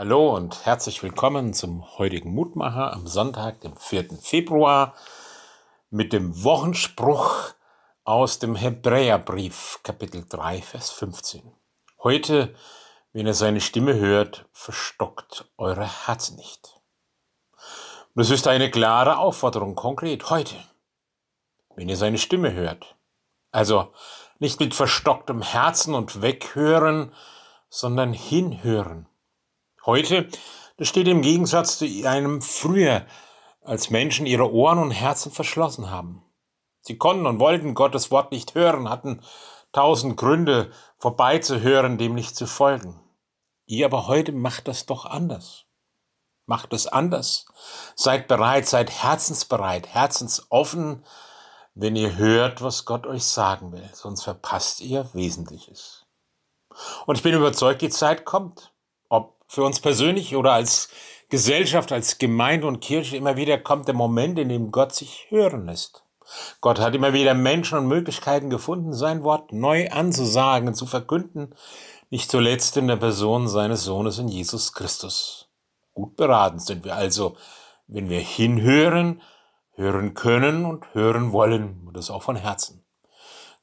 Hallo und herzlich willkommen zum heutigen Mutmacher am Sonntag, dem 4. Februar, mit dem Wochenspruch aus dem Hebräerbrief, Kapitel 3, Vers 15. Heute, wenn ihr seine Stimme hört, verstockt eure Herzen nicht. Und es ist eine klare Aufforderung, konkret, heute, wenn ihr seine Stimme hört. Also nicht mit verstocktem Herzen und weghören, sondern hinhören Heute, das steht im Gegensatz zu einem früher, als Menschen ihre Ohren und Herzen verschlossen haben. Sie konnten und wollten Gottes Wort nicht hören, hatten tausend Gründe, vorbeizuhören, dem nicht zu folgen. Ihr aber heute macht das doch anders. Macht es anders. Seid bereit, seid herzensbereit, herzensoffen, wenn ihr hört, was Gott euch sagen will, sonst verpasst ihr Wesentliches. Und ich bin überzeugt, die Zeit kommt für uns persönlich oder als Gesellschaft, als Gemeinde und Kirche immer wieder kommt der Moment, in dem Gott sich hören lässt. Gott hat immer wieder Menschen und Möglichkeiten gefunden, sein Wort neu anzusagen und zu verkünden, nicht zuletzt in der Person seines Sohnes in Jesus Christus. Gut beraten sind wir also, wenn wir hinhören, hören können und hören wollen, und das auch von Herzen.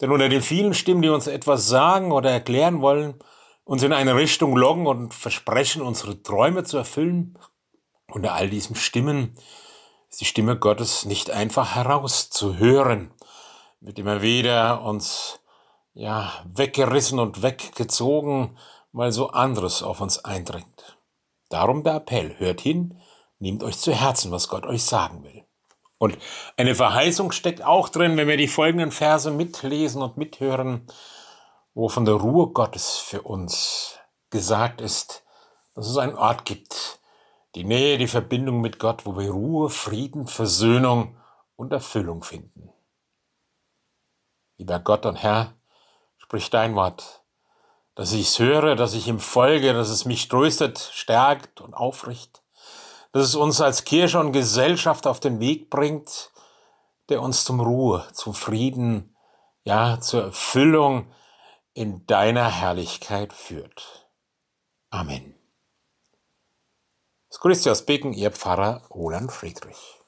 Denn unter den vielen Stimmen, die uns etwas sagen oder erklären wollen, uns in eine Richtung loggen und versprechen, unsere Träume zu erfüllen. Unter all diesen Stimmen ist die Stimme Gottes nicht einfach herauszuhören, wird immer wieder uns ja weggerissen und weggezogen, weil so anderes auf uns eindringt. Darum der Appell, hört hin, nehmt euch zu Herzen, was Gott euch sagen will. Und eine Verheißung steckt auch drin, wenn wir die folgenden Verse mitlesen und mithören wo von der Ruhe Gottes für uns gesagt ist, dass es einen Ort gibt, die Nähe, die Verbindung mit Gott, wo wir Ruhe, Frieden, Versöhnung und Erfüllung finden. Lieber Gott und Herr, sprich dein Wort, dass ich es höre, dass ich ihm folge, dass es mich tröstet, stärkt und aufricht, dass es uns als Kirche und Gesellschaft auf den Weg bringt, der uns zum Ruhe, zum Frieden, ja, zur Erfüllung, in deiner Herrlichkeit führt. Amen. Es grüßt Sie aus Beken, Ihr Pfarrer Roland Friedrich.